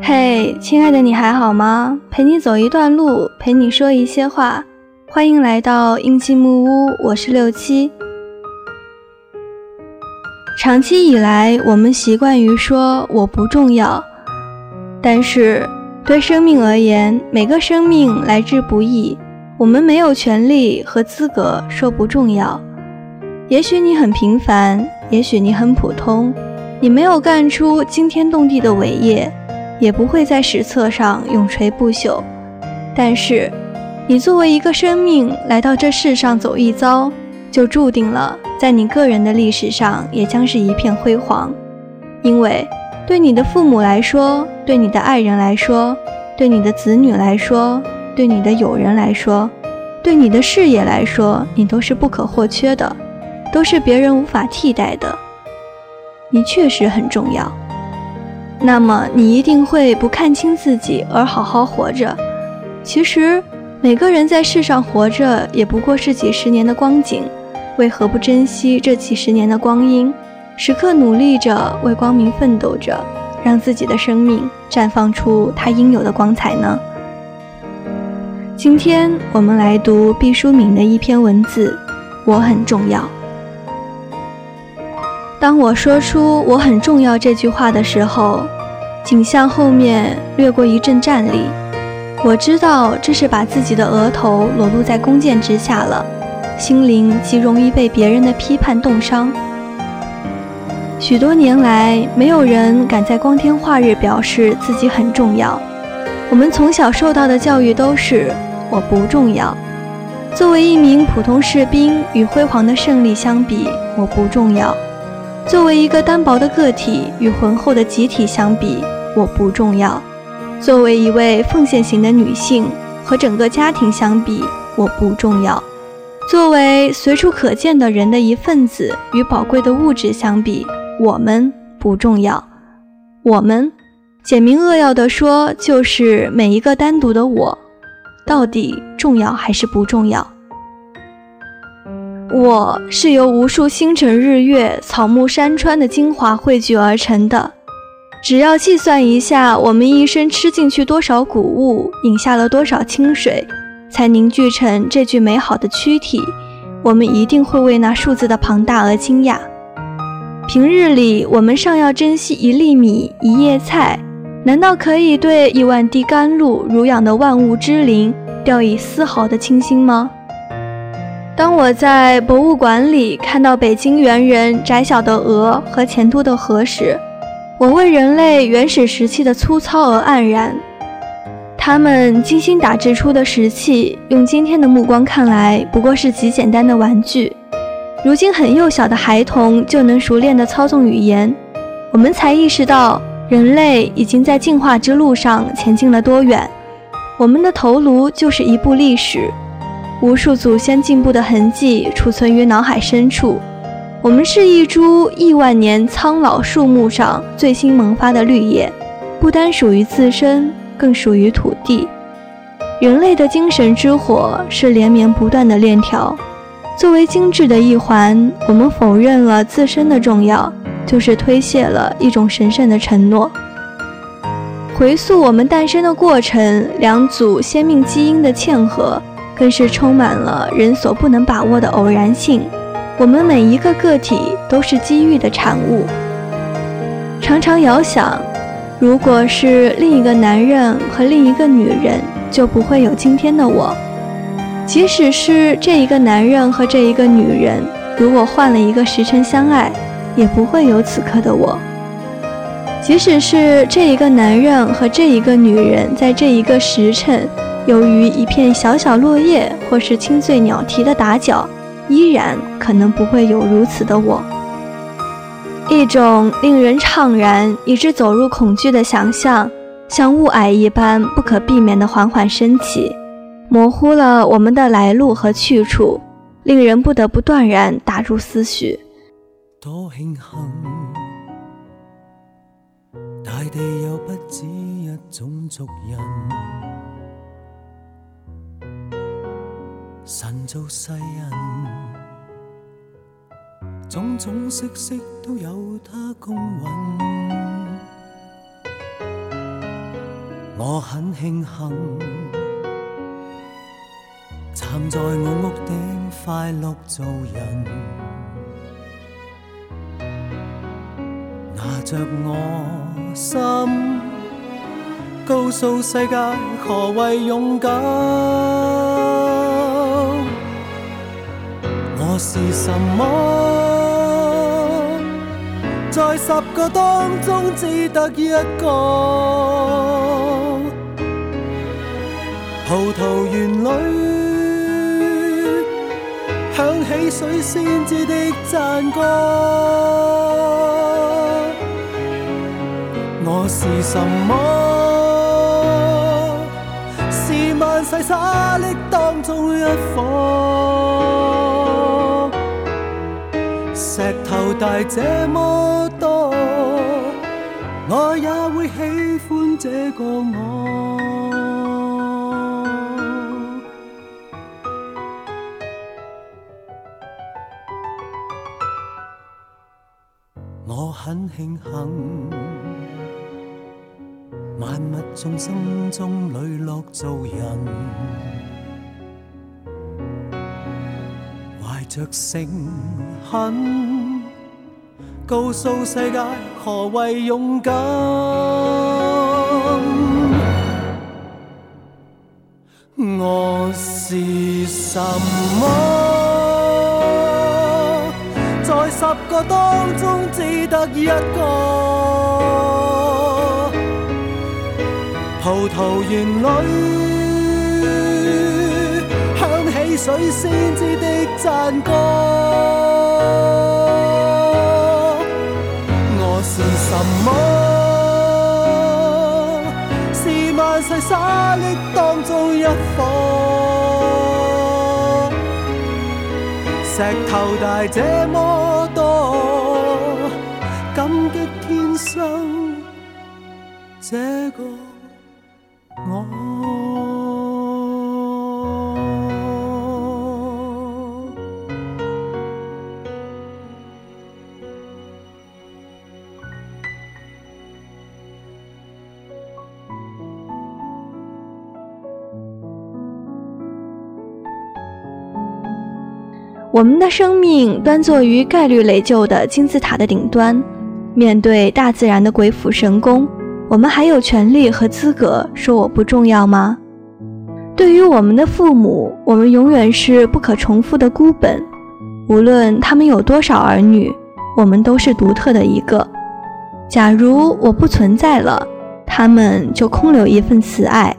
嘿，亲爱的，你还好吗？陪你走一段路，陪你说一些话。欢迎来到阴气木屋，我是六七。长期以来，我们习惯于说我不重要，但是对生命而言，每个生命来之不易，我们没有权利和资格说不重要。也许你很平凡，也许你很普通，你没有干出惊天动地的伟业。也不会在史册上永垂不朽，但是，你作为一个生命来到这世上走一遭，就注定了在你个人的历史上也将是一片辉煌。因为，对你的父母来说，对你的爱人来说，对你的子女来说，对你的友人来说，对你的事业来说，你都是不可或缺的，都是别人无法替代的。你确实很重要。那么你一定会不看清自己而好好活着。其实，每个人在世上活着也不过是几十年的光景，为何不珍惜这几十年的光阴，时刻努力着为光明奋斗着，让自己的生命绽放出它应有的光彩呢？今天我们来读毕淑敏的一篇文字，我很重要。当我说出“我很重要”这句话的时候，景象后面掠过一阵战栗。我知道这是把自己的额头裸露在弓箭之下了，心灵极容易被别人的批判冻伤。许多年来，没有人敢在光天化日表示自己很重要。我们从小受到的教育都是“我不重要”。作为一名普通士兵，与辉煌的胜利相比，我不重要。作为一个单薄的个体，与浑厚的集体相比，我不重要；作为一位奉献型的女性，和整个家庭相比，我不重要；作为随处可见的人的一份子，与宝贵的物质相比，我们不重要。我们，简明扼要地说，就是每一个单独的我，到底重要还是不重要？我是由无数星辰、日月、草木、山川的精华汇聚而成的。只要计算一下，我们一生吃进去多少谷物，饮下了多少清水，才凝聚成这具美好的躯体，我们一定会为那数字的庞大而惊讶。平日里，我们尚要珍惜一粒米、一叶菜，难道可以对一万滴甘露濡养的万物之灵掉以丝毫的轻心吗？当我在博物馆里看到北京猿人窄小的额和前凸的颌时，我为人类原始石器的粗糙而黯然。他们精心打制出的石器，用今天的目光看来，不过是极简单的玩具。如今很幼小的孩童就能熟练地操纵语言，我们才意识到人类已经在进化之路上前进了多远。我们的头颅就是一部历史。无数祖先进步的痕迹储存于脑海深处。我们是一株亿万年苍老树木上最新萌发的绿叶，不单属于自身，更属于土地。人类的精神之火是连绵不断的链条。作为精致的一环，我们否认了自身的重要，就是推卸了一种神圣的承诺。回溯我们诞生的过程，两组先命基因的嵌合。更是充满了人所不能把握的偶然性。我们每一个个体都是机遇的产物。常常遥想，如果是另一个男人和另一个女人，就不会有今天的我；即使是这一个男人和这一个女人，如果换了一个时辰相爱，也不会有此刻的我；即使是这一个男人和这一个女人，在这一个时辰。由于一片小小落叶，或是清脆鸟啼的打搅，依然可能不会有如此的我。一种令人怅然，以致走入恐惧的想象，像雾霭一般不可避免地缓缓升起，模糊了我们的来路和去处，令人不得不断然打入思绪。多庆幸，大地有不止一种族人。神造世人，种种色色都有他公允。我很庆幸，站在我屋顶快乐做人，拿着我心，告诉世界何谓勇敢。是什么？在十个当中只得一个。葡萄园里响起水仙子的赞歌。我是什么？是万世沙砾当中一颗。石头大这么多，我也会喜欢这个我。我很庆幸，万物众生中磊落做人，着诚恳，告诉世界何谓勇敢。我是什么？在十个当中只得一个。葡萄园里水仙子的赞歌。我是什么？是万世沙砾当中一颗。石头大这么多，感激天生这个我。我们的生命端坐于概率垒就的金字塔的顶端，面对大自然的鬼斧神工，我们还有权利和资格说我不重要吗？对于我们的父母，我们永远是不可重复的孤本，无论他们有多少儿女，我们都是独特的一个。假如我不存在了，他们就空留一份慈爱，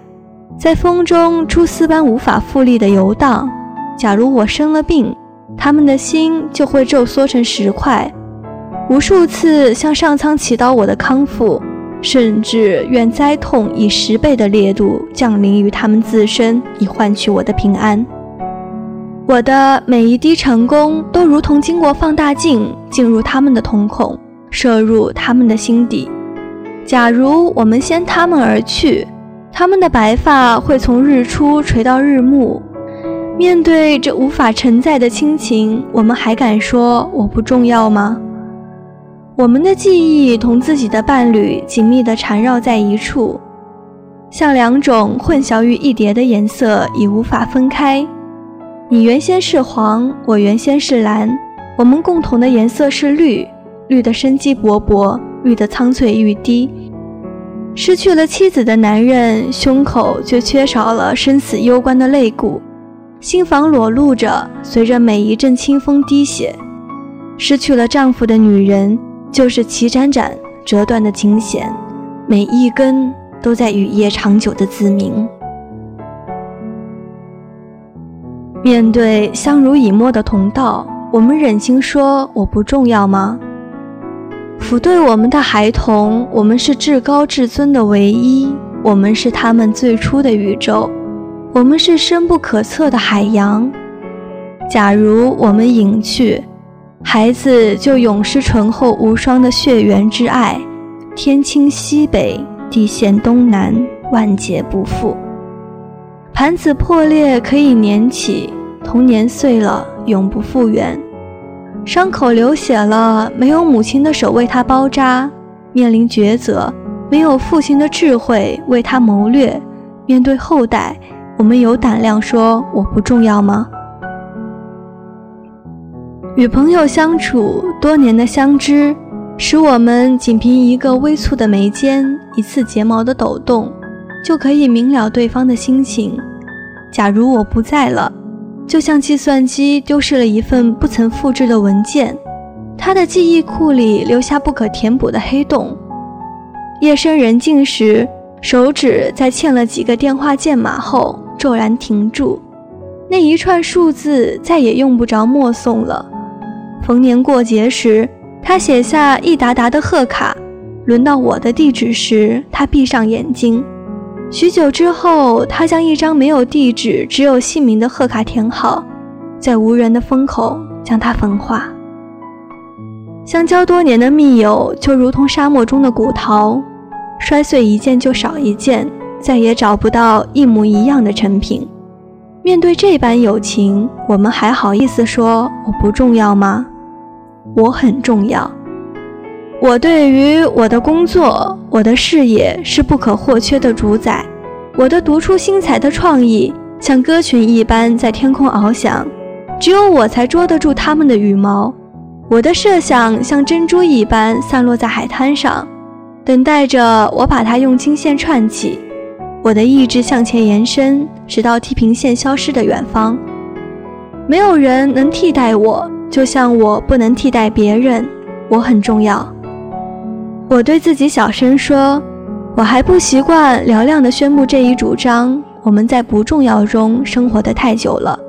在风中蛛丝般无法复利的游荡。假如我生了病，他们的心就会皱缩成石块，无数次向上苍祈祷我的康复，甚至愿灾痛以十倍的烈度降临于他们自身，以换取我的平安。我的每一滴成功都如同经过放大镜进入他们的瞳孔，射入他们的心底。假如我们先他们而去，他们的白发会从日出垂到日暮。面对这无法承载的亲情，我们还敢说我不重要吗？我们的记忆同自己的伴侣紧密地缠绕在一处，像两种混淆于一叠的颜色，已无法分开。你原先是黄，我原先是蓝，我们共同的颜色是绿，绿的生机勃勃，绿的苍翠欲滴。失去了妻子的男人，胸口却缺少了生死攸关的肋骨。心房裸露着，随着每一阵清风滴血。失去了丈夫的女人，就是齐展展折断的琴弦，每一根都在雨夜长久的自鸣。面对相濡以沫的同道，我们忍心说我不重要吗？抚对我们的孩童，我们是至高至尊的唯一，我们是他们最初的宇宙。我们是深不可测的海洋，假如我们隐去，孩子就永失醇厚无双的血缘之爱，天倾西北，地陷东南，万劫不复。盘子破裂可以粘起，童年碎了永不复原。伤口流血了，没有母亲的手为他包扎；面临抉择，没有父亲的智慧为他谋略。面对后代，我们有胆量说我不重要吗？与朋友相处多年的相知，使我们仅凭一个微蹙的眉间、一次睫毛的抖动，就可以明了对方的心情。假如我不在了，就像计算机丢失了一份不曾复制的文件，它的记忆库里留下不可填补的黑洞。夜深人静时，手指在欠了几个电话键码后骤然停住，那一串数字再也用不着默诵了。逢年过节时，他写下一沓沓的贺卡；轮到我的地址时，他闭上眼睛。许久之后，他将一张没有地址、只有姓名的贺卡填好，在无人的风口将它焚化。相交多年的密友，就如同沙漠中的古陶，摔碎一件就少一件，再也找不到一模一样的成品。面对这般友情，我们还好意思说我不重要吗？我很重要。我对于我的工作、我的事业是不可或缺的主宰。我的独出心裁的创意像歌群一般在天空翱翔，只有我才捉得住它们的羽毛。我的设想像珍珠一般散落在海滩上，等待着我把它用金线串起。我的意志向前延伸，直到地平线消失的远方。没有人能替代我，就像我不能替代别人。我很重要。我对自己小声说：“我还不习惯嘹亮地宣布这一主张。我们在不重要中生活得太久了。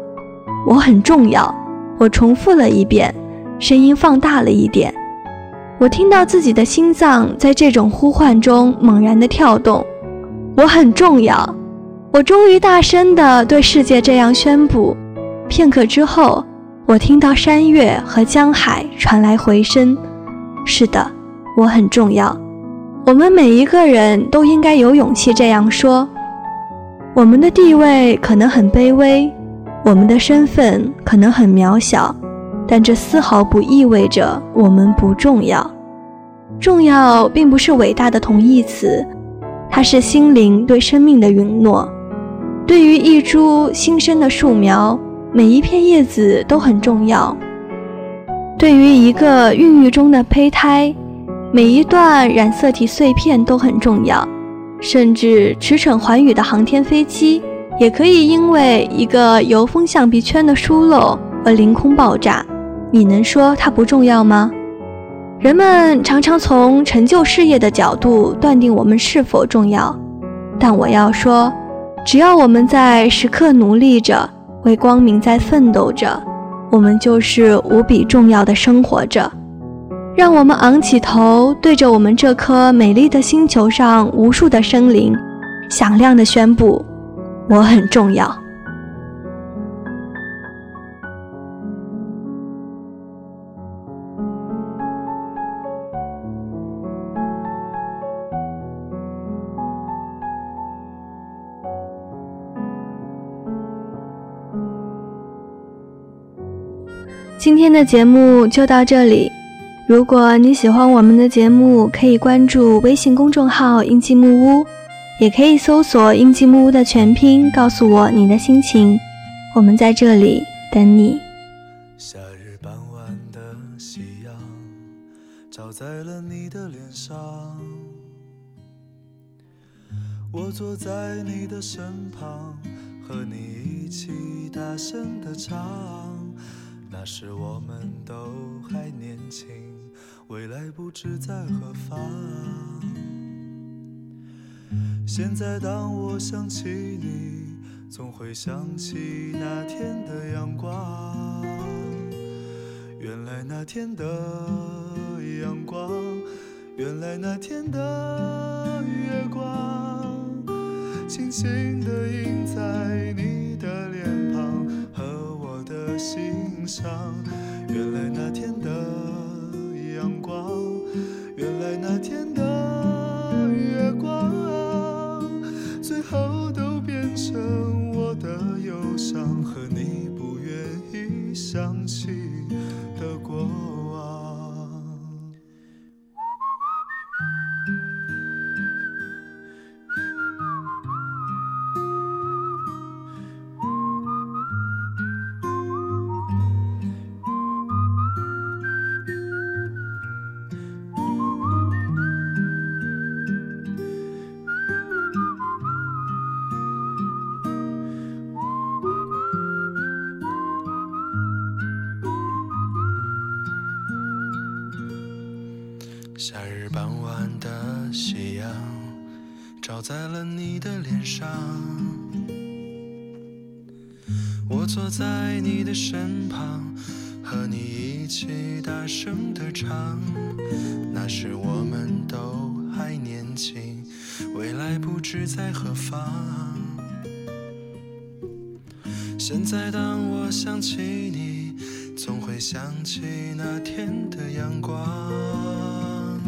我很重要。”我重复了一遍，声音放大了一点。我听到自己的心脏在这种呼唤中猛然地跳动。我很重要，我终于大声地对世界这样宣布。片刻之后，我听到山岳和江海传来回声。是的，我很重要。我们每一个人都应该有勇气这样说。我们的地位可能很卑微，我们的身份可能很渺小，但这丝毫不意味着我们不重要。重要并不是伟大的同义词。它是心灵对生命的允诺。对于一株新生的树苗，每一片叶子都很重要；对于一个孕育中的胚胎，每一段染色体碎片都很重要。甚至驰骋寰宇的航天飞机，也可以因为一个油封橡皮圈的疏漏而凌空爆炸。你能说它不重要吗？人们常常从成就事业的角度断定我们是否重要，但我要说，只要我们在时刻努力着，为光明在奋斗着，我们就是无比重要的生活着。让我们昂起头，对着我们这颗美丽的星球上无数的生灵，响亮地宣布：我很重要。今天的节目就到这里。如果你喜欢我们的节目，可以关注微信公众号“印记木屋”，也可以搜索“印记木屋”的全拼，告诉我你的心情。我们在这里等你。夏日傍晚的夕阳照在了你的脸上，我坐在你的身旁，和你一起大声的唱。那时我们都还年轻，未来不知在何方。现在当我想起你，总会想起那天的阳光。原来那天的阳光，原来那天的月光，轻轻地印在你的脸庞和我的心。想，原来那天的阳光，原来那天的月光，最后都变成我的忧伤和你。夏日傍晚的夕阳照在了你的脸上，我坐在你的身旁，和你一起大声的唱。那时我们都还年轻，未来不知在何方。现在当我想起你，总会想起那天的阳光。